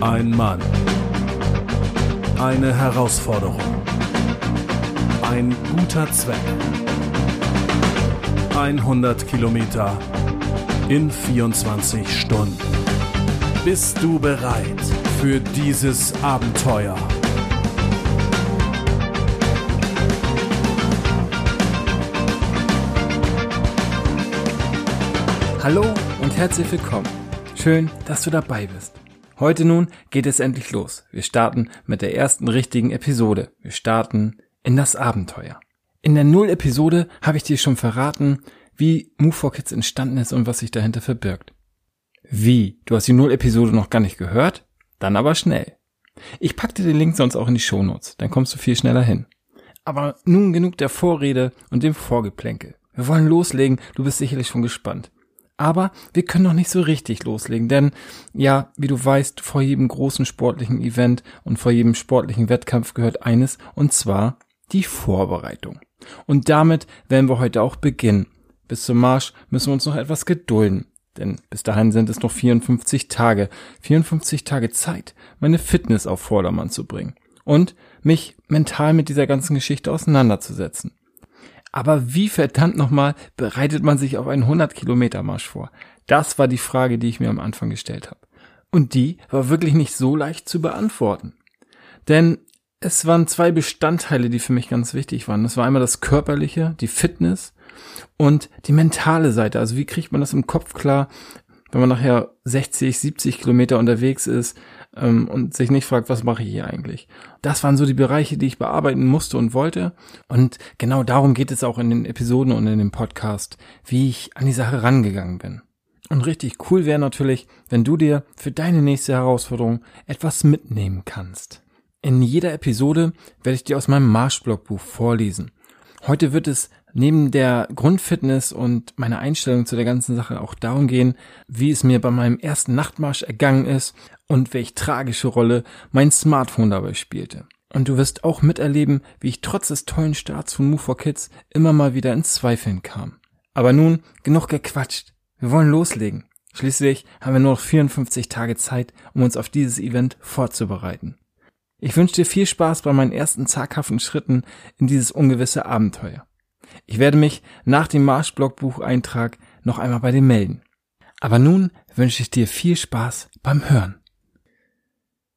Ein Mann. Eine Herausforderung. Ein guter Zweck. 100 Kilometer in 24 Stunden. Bist du bereit für dieses Abenteuer? Hallo und herzlich willkommen. Schön, dass du dabei bist. Heute nun geht es endlich los. Wir starten mit der ersten richtigen Episode. Wir starten in das Abenteuer. In der Null-Episode habe ich dir schon verraten, wie Move for Kids entstanden ist und was sich dahinter verbirgt. Wie? Du hast die Null-Episode noch gar nicht gehört? Dann aber schnell. Ich pack dir den Link sonst auch in die Shownotes, dann kommst du viel schneller hin. Aber nun genug der Vorrede und dem Vorgeplänkel. Wir wollen loslegen, du bist sicherlich schon gespannt. Aber wir können noch nicht so richtig loslegen, denn ja, wie du weißt, vor jedem großen sportlichen Event und vor jedem sportlichen Wettkampf gehört eines, und zwar die Vorbereitung. Und damit werden wir heute auch beginnen. Bis zum Marsch müssen wir uns noch etwas gedulden, denn bis dahin sind es noch 54 Tage, 54 Tage Zeit, meine Fitness auf Vordermann zu bringen und mich mental mit dieser ganzen Geschichte auseinanderzusetzen. Aber wie verdammt nochmal bereitet man sich auf einen 100 Kilometer Marsch vor? Das war die Frage, die ich mir am Anfang gestellt habe. Und die war wirklich nicht so leicht zu beantworten. Denn es waren zwei Bestandteile, die für mich ganz wichtig waren. Das war einmal das körperliche, die Fitness und die mentale Seite. Also wie kriegt man das im Kopf klar, wenn man nachher 60, 70 Kilometer unterwegs ist ähm, und sich nicht fragt, was mache ich hier eigentlich. Das waren so die Bereiche, die ich bearbeiten musste und wollte. Und genau darum geht es auch in den Episoden und in dem Podcast, wie ich an die Sache rangegangen bin. Und richtig cool wäre natürlich, wenn du dir für deine nächste Herausforderung etwas mitnehmen kannst. In jeder Episode werde ich dir aus meinem Marschblogbuch vorlesen. Heute wird es neben der Grundfitness und meiner Einstellung zu der ganzen Sache auch darum gehen, wie es mir bei meinem ersten Nachtmarsch ergangen ist und welch tragische Rolle mein Smartphone dabei spielte. Und du wirst auch miterleben, wie ich trotz des tollen Starts von Move for Kids immer mal wieder ins Zweifeln kam. Aber nun genug gequatscht. Wir wollen loslegen. Schließlich haben wir nur noch 54 Tage Zeit, um uns auf dieses Event vorzubereiten. Ich wünsche dir viel Spaß bei meinen ersten zaghaften Schritten in dieses ungewisse Abenteuer. Ich werde mich nach dem Marschblogbucheintrag noch einmal bei dir melden. Aber nun wünsche ich dir viel Spaß beim Hören.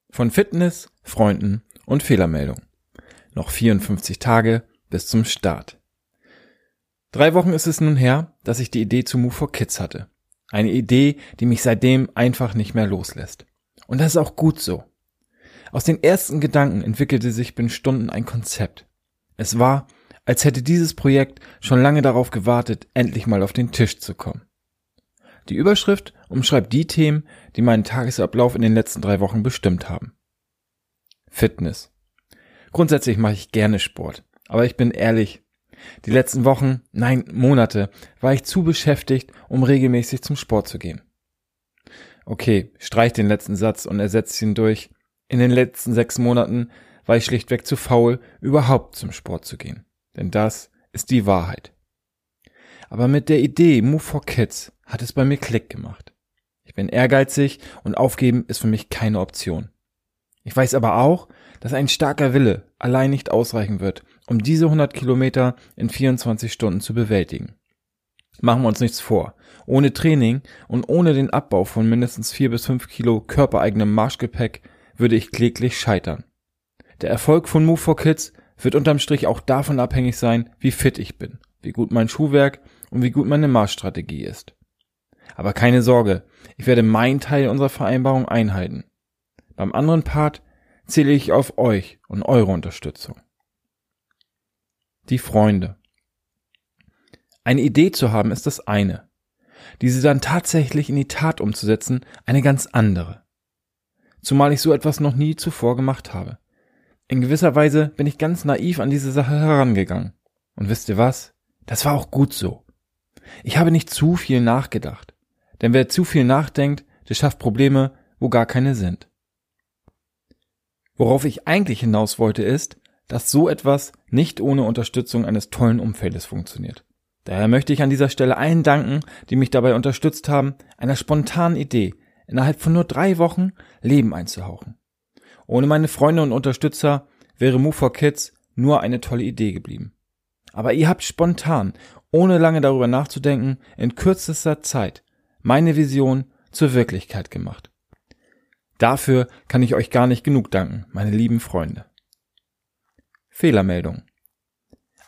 Von Fitness, Freunden und Fehlermeldung. Noch 54 Tage bis zum Start. Drei Wochen ist es nun her, dass ich die Idee zu Move for Kids hatte. Eine Idee, die mich seitdem einfach nicht mehr loslässt. Und das ist auch gut so. Aus den ersten Gedanken entwickelte sich binnen Stunden ein Konzept. Es war, als hätte dieses Projekt schon lange darauf gewartet, endlich mal auf den Tisch zu kommen. Die Überschrift umschreibt die Themen, die meinen Tagesablauf in den letzten drei Wochen bestimmt haben. Fitness. Grundsätzlich mache ich gerne Sport, aber ich bin ehrlich, die letzten Wochen, nein, Monate, war ich zu beschäftigt, um regelmäßig zum Sport zu gehen. Okay, streich den letzten Satz und ersetze ihn durch. In den letzten sechs Monaten war ich schlichtweg zu faul, überhaupt zum Sport zu gehen. Denn das ist die Wahrheit. Aber mit der Idee Move for Kids hat es bei mir Klick gemacht. Ich bin ehrgeizig und aufgeben ist für mich keine Option. Ich weiß aber auch, dass ein starker Wille allein nicht ausreichen wird, um diese 100 Kilometer in 24 Stunden zu bewältigen. Machen wir uns nichts vor. Ohne Training und ohne den Abbau von mindestens 4 bis 5 Kilo körpereigenem Marschgepäck würde ich kläglich scheitern. Der Erfolg von Move for Kids wird unterm Strich auch davon abhängig sein, wie fit ich bin, wie gut mein Schuhwerk und wie gut meine Marschstrategie ist. Aber keine Sorge, ich werde meinen Teil unserer Vereinbarung einhalten. Beim anderen Part zähle ich auf euch und eure Unterstützung. Die Freunde. Eine Idee zu haben ist das eine. Diese dann tatsächlich in die Tat umzusetzen, eine ganz andere. Zumal ich so etwas noch nie zuvor gemacht habe. In gewisser Weise bin ich ganz naiv an diese Sache herangegangen. Und wisst ihr was? Das war auch gut so. Ich habe nicht zu viel nachgedacht. Denn wer zu viel nachdenkt, der schafft Probleme, wo gar keine sind. Worauf ich eigentlich hinaus wollte ist, dass so etwas nicht ohne Unterstützung eines tollen Umfeldes funktioniert. Daher möchte ich an dieser Stelle allen danken, die mich dabei unterstützt haben, einer spontanen Idee innerhalb von nur drei Wochen Leben einzuhauchen. Ohne meine Freunde und Unterstützer wäre Move for Kids nur eine tolle Idee geblieben. Aber ihr habt spontan, ohne lange darüber nachzudenken, in kürzester Zeit meine Vision zur Wirklichkeit gemacht. Dafür kann ich euch gar nicht genug danken, meine lieben Freunde. Fehlermeldung.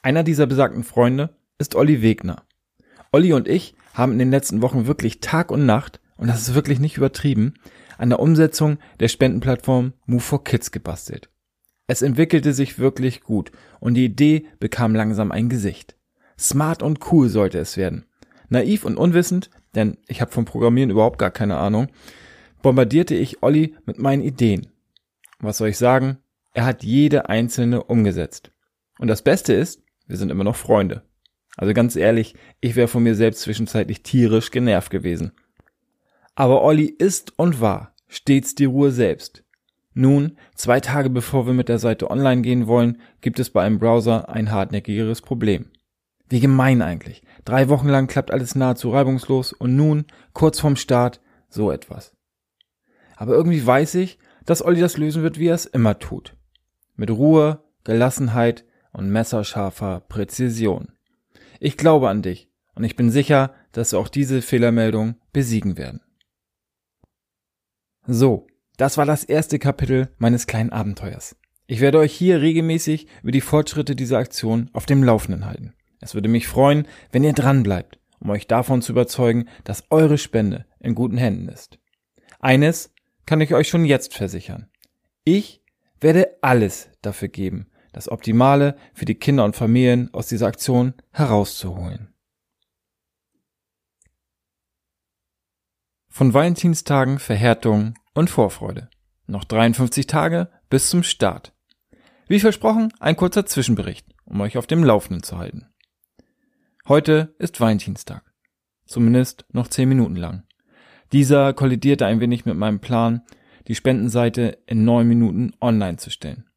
Einer dieser besagten Freunde ist Olli Wegner. Olli und ich haben in den letzten Wochen wirklich Tag und Nacht, und das ist wirklich nicht übertrieben, an der Umsetzung der Spendenplattform Move for Kids gebastelt. Es entwickelte sich wirklich gut und die Idee bekam langsam ein Gesicht. Smart und cool sollte es werden. Naiv und unwissend, denn ich habe vom Programmieren überhaupt gar keine Ahnung, bombardierte ich Olli mit meinen Ideen. Was soll ich sagen? Er hat jede einzelne umgesetzt. Und das Beste ist, wir sind immer noch Freunde. Also ganz ehrlich, ich wäre von mir selbst zwischenzeitlich tierisch genervt gewesen. Aber Olli ist und war stets die Ruhe selbst. Nun, zwei Tage bevor wir mit der Seite online gehen wollen, gibt es bei einem Browser ein hartnäckigeres Problem. Wie gemein eigentlich. Drei Wochen lang klappt alles nahezu reibungslos und nun, kurz vorm Start, so etwas. Aber irgendwie weiß ich, dass Olli das lösen wird, wie er es immer tut. Mit Ruhe, Gelassenheit und messerscharfer Präzision. Ich glaube an dich und ich bin sicher, dass wir auch diese Fehlermeldung besiegen werden. So, das war das erste Kapitel meines kleinen Abenteuers. Ich werde euch hier regelmäßig über die Fortschritte dieser Aktion auf dem Laufenden halten. Es würde mich freuen, wenn ihr dran bleibt, um euch davon zu überzeugen, dass eure Spende in guten Händen ist. Eines kann ich euch schon jetzt versichern. Ich werde alles dafür geben, das Optimale für die Kinder und Familien aus dieser Aktion herauszuholen. Von Valentinstagen, Verhärtungen und Vorfreude. Noch 53 Tage bis zum Start. Wie versprochen, ein kurzer Zwischenbericht, um euch auf dem Laufenden zu halten. Heute ist Valentinstag. Zumindest noch 10 Minuten lang. Dieser kollidierte ein wenig mit meinem Plan, die Spendenseite in 9 Minuten online zu stellen.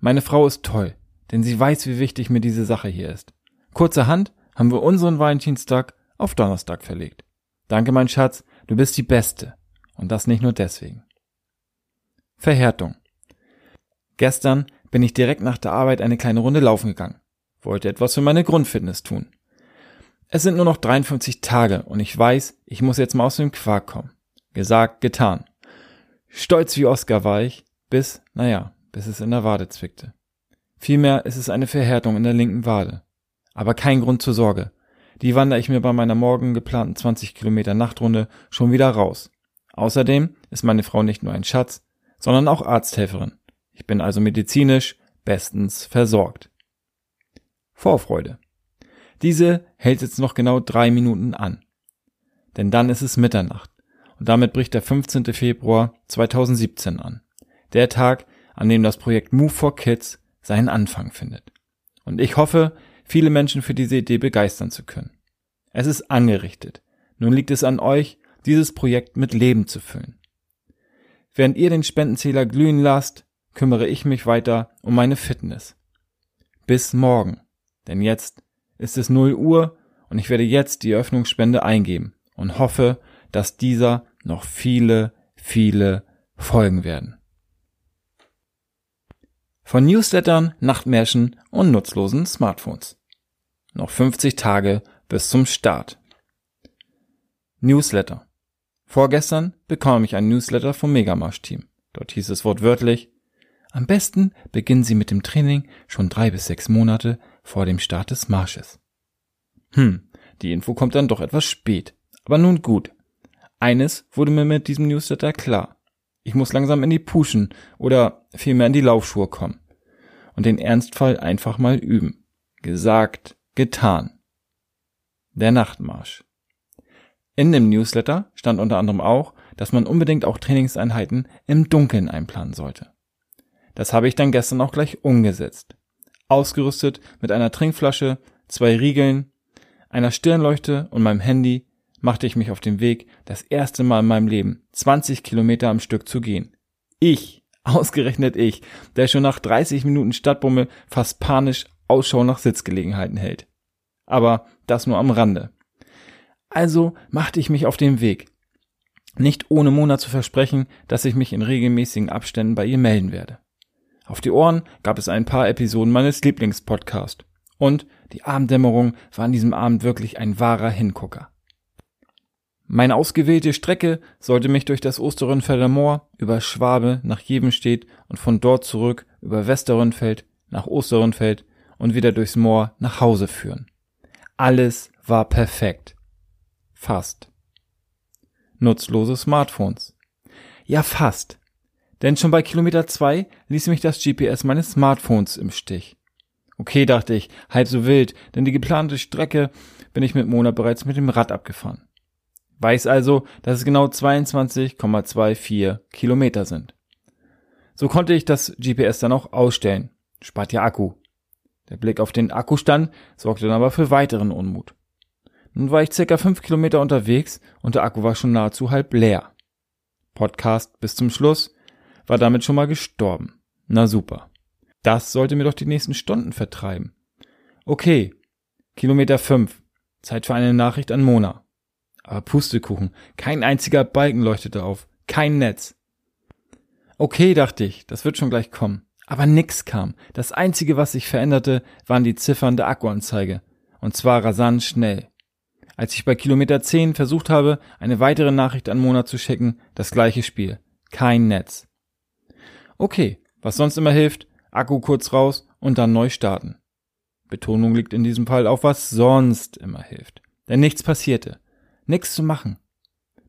Meine Frau ist toll, denn sie weiß, wie wichtig mir diese Sache hier ist. Kurzerhand haben wir unseren Valentinstag auf Donnerstag verlegt. Danke, mein Schatz, du bist die Beste. Und das nicht nur deswegen. Verhärtung. Gestern bin ich direkt nach der Arbeit eine kleine Runde laufen gegangen. Wollte etwas für meine Grundfitness tun. Es sind nur noch 53 Tage und ich weiß, ich muss jetzt mal aus dem Quark kommen. Gesagt, getan. Stolz wie Oscar war ich, bis, naja, bis es in der Wade zwickte. Vielmehr ist es eine Verhärtung in der linken Wade. Aber kein Grund zur Sorge. Die wandere ich mir bei meiner morgen geplanten 20 Kilometer Nachtrunde schon wieder raus. Außerdem ist meine Frau nicht nur ein Schatz, sondern auch Arzthelferin. Ich bin also medizinisch bestens versorgt. Vorfreude. Diese hält jetzt noch genau drei Minuten an. Denn dann ist es Mitternacht. Und damit bricht der 15. Februar 2017 an. Der Tag, an dem das Projekt Move for Kids seinen Anfang findet. Und ich hoffe, viele Menschen für diese Idee begeistern zu können. Es ist angerichtet. Nun liegt es an euch, dieses Projekt mit Leben zu füllen. Während ihr den Spendenzähler glühen lasst, kümmere ich mich weiter um meine Fitness. Bis morgen, denn jetzt ist es 0 Uhr und ich werde jetzt die Öffnungsspende eingeben und hoffe, dass dieser noch viele, viele folgen werden. Von Newslettern, Nachtmärschen und nutzlosen Smartphones. Noch 50 Tage bis zum Start. Newsletter. Vorgestern bekam ich ein Newsletter vom Megamarsch-Team. Dort hieß es wortwörtlich, am besten beginnen Sie mit dem Training schon drei bis sechs Monate vor dem Start des Marsches. Hm, die Info kommt dann doch etwas spät. Aber nun gut. Eines wurde mir mit diesem Newsletter klar. Ich muss langsam in die Puschen oder vielmehr in die Laufschuhe kommen. Und den Ernstfall einfach mal üben. Gesagt, getan. Der Nachtmarsch. In dem Newsletter stand unter anderem auch, dass man unbedingt auch Trainingseinheiten im Dunkeln einplanen sollte. Das habe ich dann gestern auch gleich umgesetzt. Ausgerüstet mit einer Trinkflasche, zwei Riegeln, einer Stirnleuchte und meinem Handy machte ich mich auf den Weg, das erste Mal in meinem Leben 20 Kilometer am Stück zu gehen. Ich, ausgerechnet ich, der schon nach 30 Minuten Stadtbummel fast panisch Ausschau nach Sitzgelegenheiten hält. Aber das nur am Rande. Also machte ich mich auf den Weg. Nicht ohne Mona zu versprechen, dass ich mich in regelmäßigen Abständen bei ihr melden werde. Auf die Ohren gab es ein paar Episoden meines Lieblingspodcasts. Und die Abenddämmerung war an diesem Abend wirklich ein wahrer Hingucker. Meine ausgewählte Strecke sollte mich durch das Osterrönfelder Moor, über Schwabe nach Jebenstedt und von dort zurück über Westerrönfeld nach Osterrönfeld und wieder durchs Moor nach Hause führen. Alles war perfekt. Fast. Nutzlose Smartphones. Ja, fast. Denn schon bei Kilometer zwei ließ mich das GPS meines Smartphones im Stich. Okay, dachte ich, halb so wild, denn die geplante Strecke bin ich mit Mona bereits mit dem Rad abgefahren. Weiß also, dass es genau 22,24 Kilometer sind. So konnte ich das GPS dann auch ausstellen. Spart ja Akku. Der Blick auf den Akkustand sorgte dann aber für weiteren Unmut. Nun war ich circa fünf Kilometer unterwegs und der Akku war schon nahezu halb leer. Podcast bis zum Schluss war damit schon mal gestorben. Na super. Das sollte mir doch die nächsten Stunden vertreiben. Okay. Kilometer fünf. Zeit für eine Nachricht an Mona. Aber Pustekuchen. Kein einziger Balken leuchtete auf. Kein Netz. Okay, dachte ich, das wird schon gleich kommen. Aber nix kam. Das einzige, was sich veränderte, waren die Ziffern der Akkuanzeige. Und zwar rasant schnell. Als ich bei Kilometer 10 versucht habe, eine weitere Nachricht an Mona zu schicken, das gleiche Spiel. Kein Netz. Okay, was sonst immer hilft, Akku kurz raus und dann neu starten. Betonung liegt in diesem Fall auf was sonst immer hilft. Denn nichts passierte. Nichts zu machen.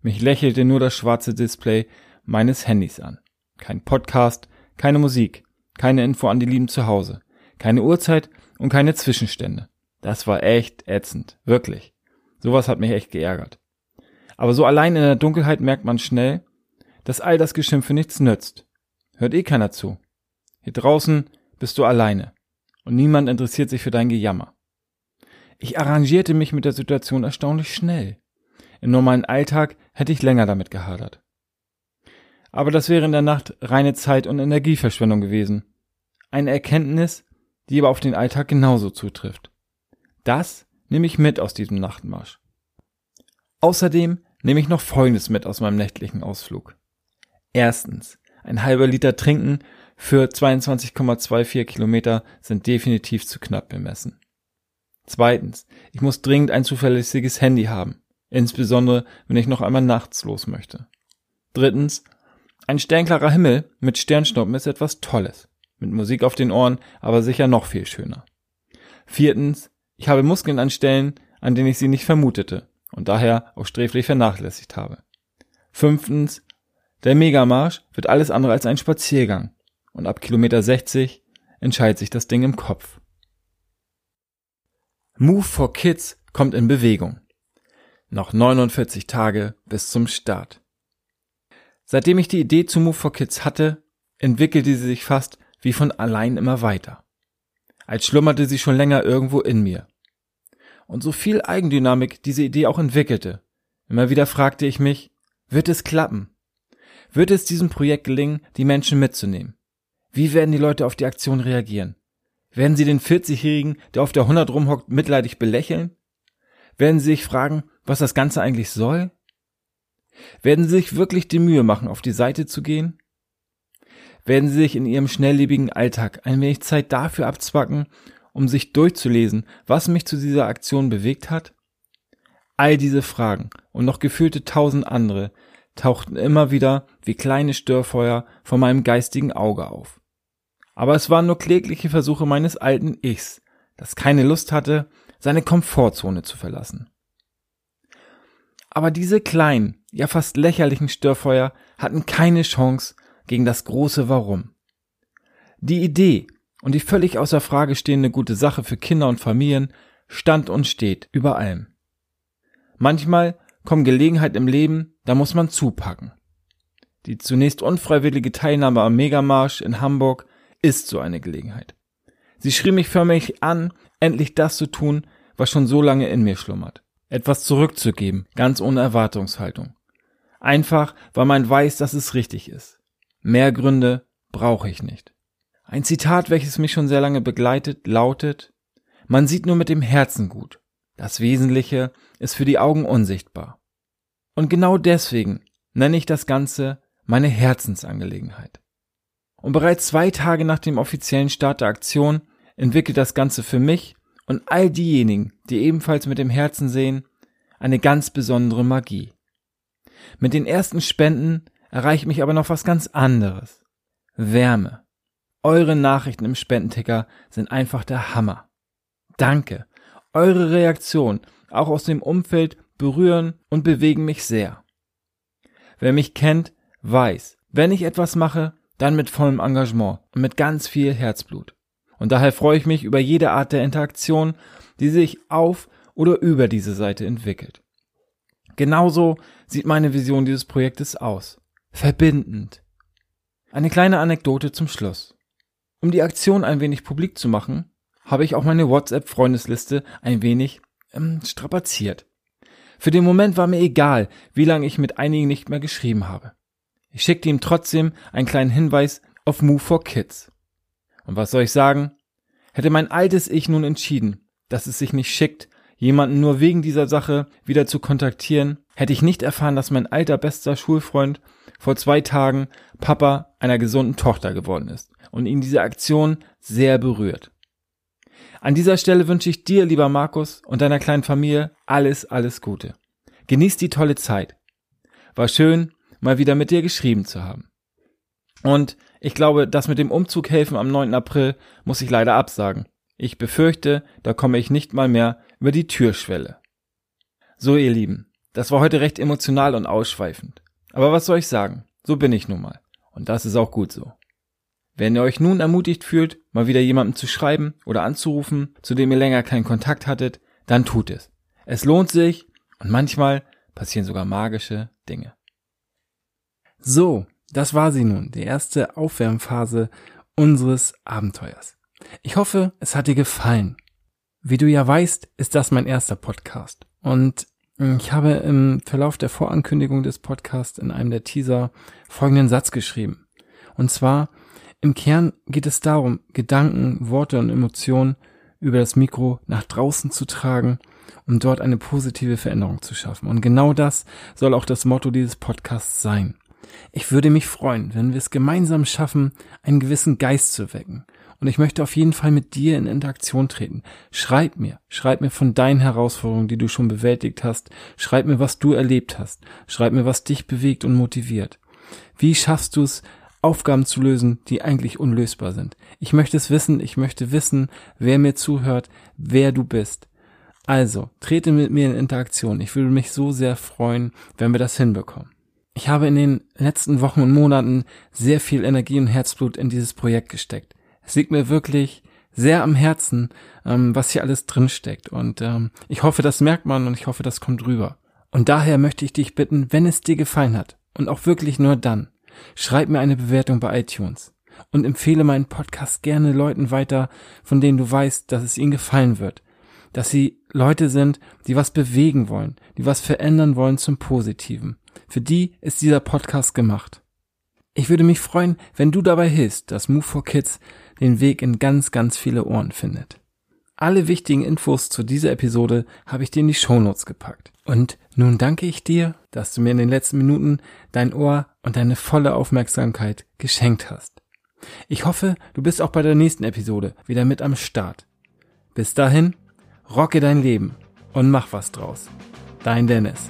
Mich lächelte nur das schwarze Display meines Handys an. Kein Podcast, keine Musik, keine Info an die Lieben zu Hause, keine Uhrzeit und keine Zwischenstände. Das war echt ätzend, wirklich. Sowas hat mich echt geärgert. Aber so allein in der Dunkelheit merkt man schnell, dass all das Geschimpfe nichts nützt. Hört eh keiner zu. Hier draußen bist du alleine und niemand interessiert sich für dein Gejammer. Ich arrangierte mich mit der Situation erstaunlich schnell. Im normalen Alltag hätte ich länger damit gehadert. Aber das wäre in der Nacht reine Zeit- und Energieverschwendung gewesen. Eine Erkenntnis, die aber auf den Alltag genauso zutrifft. Das nehme ich mit aus diesem Nachtmarsch. Außerdem nehme ich noch Folgendes mit aus meinem nächtlichen Ausflug. Erstens, ein halber Liter Trinken für 22,24 Kilometer sind definitiv zu knapp bemessen. Zweitens, ich muss dringend ein zuverlässiges Handy haben, insbesondere wenn ich noch einmal nachts los möchte. Drittens, ein sternklarer Himmel mit Sternschnuppen ist etwas Tolles, mit Musik auf den Ohren, aber sicher noch viel schöner. Viertens, ich habe Muskeln an Stellen, an denen ich sie nicht vermutete und daher auch sträflich vernachlässigt habe. Fünftens, der Megamarsch wird alles andere als ein Spaziergang und ab Kilometer 60 entscheidet sich das Ding im Kopf. Move for Kids kommt in Bewegung. Noch 49 Tage bis zum Start. Seitdem ich die Idee zu Move for Kids hatte, entwickelte sie sich fast wie von allein immer weiter. Als schlummerte sie schon länger irgendwo in mir und so viel Eigendynamik diese Idee auch entwickelte. Immer wieder fragte ich mich, wird es klappen? Wird es diesem Projekt gelingen, die Menschen mitzunehmen? Wie werden die Leute auf die Aktion reagieren? Werden sie den 40-Jährigen, der auf der 100 rumhockt, mitleidig belächeln? Werden sie sich fragen, was das Ganze eigentlich soll? Werden sie sich wirklich die Mühe machen, auf die Seite zu gehen? Werden sie sich in ihrem schnelllebigen Alltag ein wenig Zeit dafür abzwacken, um sich durchzulesen, was mich zu dieser Aktion bewegt hat? All diese Fragen und noch gefühlte tausend andere tauchten immer wieder wie kleine Störfeuer vor meinem geistigen Auge auf. Aber es waren nur klägliche Versuche meines alten Ichs, das keine Lust hatte, seine Komfortzone zu verlassen. Aber diese kleinen, ja fast lächerlichen Störfeuer hatten keine Chance gegen das große Warum. Die Idee, und die völlig außer Frage stehende gute Sache für Kinder und Familien stand und steht über allem. Manchmal kommen Gelegenheit im Leben, da muss man zupacken. Die zunächst unfreiwillige Teilnahme am Megamarsch in Hamburg ist so eine Gelegenheit. Sie schrie mich förmlich an, endlich das zu tun, was schon so lange in mir schlummert. Etwas zurückzugeben, ganz ohne Erwartungshaltung. Einfach, weil man weiß, dass es richtig ist. Mehr Gründe brauche ich nicht. Ein Zitat, welches mich schon sehr lange begleitet, lautet Man sieht nur mit dem Herzen gut. Das Wesentliche ist für die Augen unsichtbar. Und genau deswegen nenne ich das Ganze meine Herzensangelegenheit. Und bereits zwei Tage nach dem offiziellen Start der Aktion entwickelt das Ganze für mich und all diejenigen, die ebenfalls mit dem Herzen sehen, eine ganz besondere Magie. Mit den ersten Spenden erreicht mich aber noch was ganz anderes. Wärme. Eure Nachrichten im Spendenticker sind einfach der Hammer. Danke. Eure Reaktion, auch aus dem Umfeld, berühren und bewegen mich sehr. Wer mich kennt, weiß, wenn ich etwas mache, dann mit vollem Engagement und mit ganz viel Herzblut. Und daher freue ich mich über jede Art der Interaktion, die sich auf oder über diese Seite entwickelt. Genauso sieht meine Vision dieses Projektes aus. Verbindend. Eine kleine Anekdote zum Schluss. Um die Aktion ein wenig publik zu machen, habe ich auch meine WhatsApp-Freundesliste ein wenig ähm, strapaziert. Für den Moment war mir egal, wie lange ich mit einigen nicht mehr geschrieben habe. Ich schickte ihm trotzdem einen kleinen Hinweis auf Move for Kids. Und was soll ich sagen? Hätte mein altes Ich nun entschieden, dass es sich nicht schickt, jemanden nur wegen dieser Sache wieder zu kontaktieren, hätte ich nicht erfahren, dass mein alter bester Schulfreund vor zwei Tagen Papa einer gesunden Tochter geworden ist und ihn diese Aktion sehr berührt. An dieser Stelle wünsche ich dir, lieber Markus, und deiner kleinen Familie alles, alles Gute. Genießt die tolle Zeit. War schön, mal wieder mit dir geschrieben zu haben. Und ich glaube, das mit dem Umzug helfen am 9. April muss ich leider absagen. Ich befürchte, da komme ich nicht mal mehr über die Türschwelle. So, ihr Lieben, das war heute recht emotional und ausschweifend. Aber was soll ich sagen? So bin ich nun mal. Und das ist auch gut so. Wenn ihr euch nun ermutigt fühlt, mal wieder jemandem zu schreiben oder anzurufen, zu dem ihr länger keinen Kontakt hattet, dann tut es. Es lohnt sich und manchmal passieren sogar magische Dinge. So, das war sie nun, die erste Aufwärmphase unseres Abenteuers. Ich hoffe, es hat dir gefallen. Wie du ja weißt, ist das mein erster Podcast. Und ich habe im Verlauf der Vorankündigung des Podcasts in einem der Teaser folgenden Satz geschrieben. Und zwar, im Kern geht es darum, Gedanken, Worte und Emotionen über das Mikro nach draußen zu tragen, um dort eine positive Veränderung zu schaffen. Und genau das soll auch das Motto dieses Podcasts sein. Ich würde mich freuen, wenn wir es gemeinsam schaffen, einen gewissen Geist zu wecken. Und ich möchte auf jeden Fall mit dir in Interaktion treten. Schreib mir, schreib mir von deinen Herausforderungen, die du schon bewältigt hast. Schreib mir, was du erlebt hast. Schreib mir, was dich bewegt und motiviert. Wie schaffst du es, Aufgaben zu lösen, die eigentlich unlösbar sind? Ich möchte es wissen, ich möchte wissen, wer mir zuhört, wer du bist. Also, trete mit mir in Interaktion. Ich würde mich so sehr freuen, wenn wir das hinbekommen. Ich habe in den letzten Wochen und Monaten sehr viel Energie und Herzblut in dieses Projekt gesteckt. Es liegt mir wirklich sehr am Herzen, ähm, was hier alles drinsteckt. Und ähm, ich hoffe, das merkt man und ich hoffe, das kommt rüber. Und daher möchte ich dich bitten, wenn es dir gefallen hat, und auch wirklich nur dann, schreib mir eine Bewertung bei iTunes und empfehle meinen Podcast gerne Leuten weiter, von denen du weißt, dass es ihnen gefallen wird. Dass sie Leute sind, die was bewegen wollen, die was verändern wollen zum Positiven. Für die ist dieser Podcast gemacht. Ich würde mich freuen, wenn du dabei hilfst, dass Move for Kids den Weg in ganz, ganz viele Ohren findet. Alle wichtigen Infos zu dieser Episode habe ich dir in die Shownotes gepackt. Und nun danke ich dir, dass du mir in den letzten Minuten dein Ohr und deine volle Aufmerksamkeit geschenkt hast. Ich hoffe, du bist auch bei der nächsten Episode wieder mit am Start. Bis dahin, rocke dein Leben und mach was draus. Dein Dennis.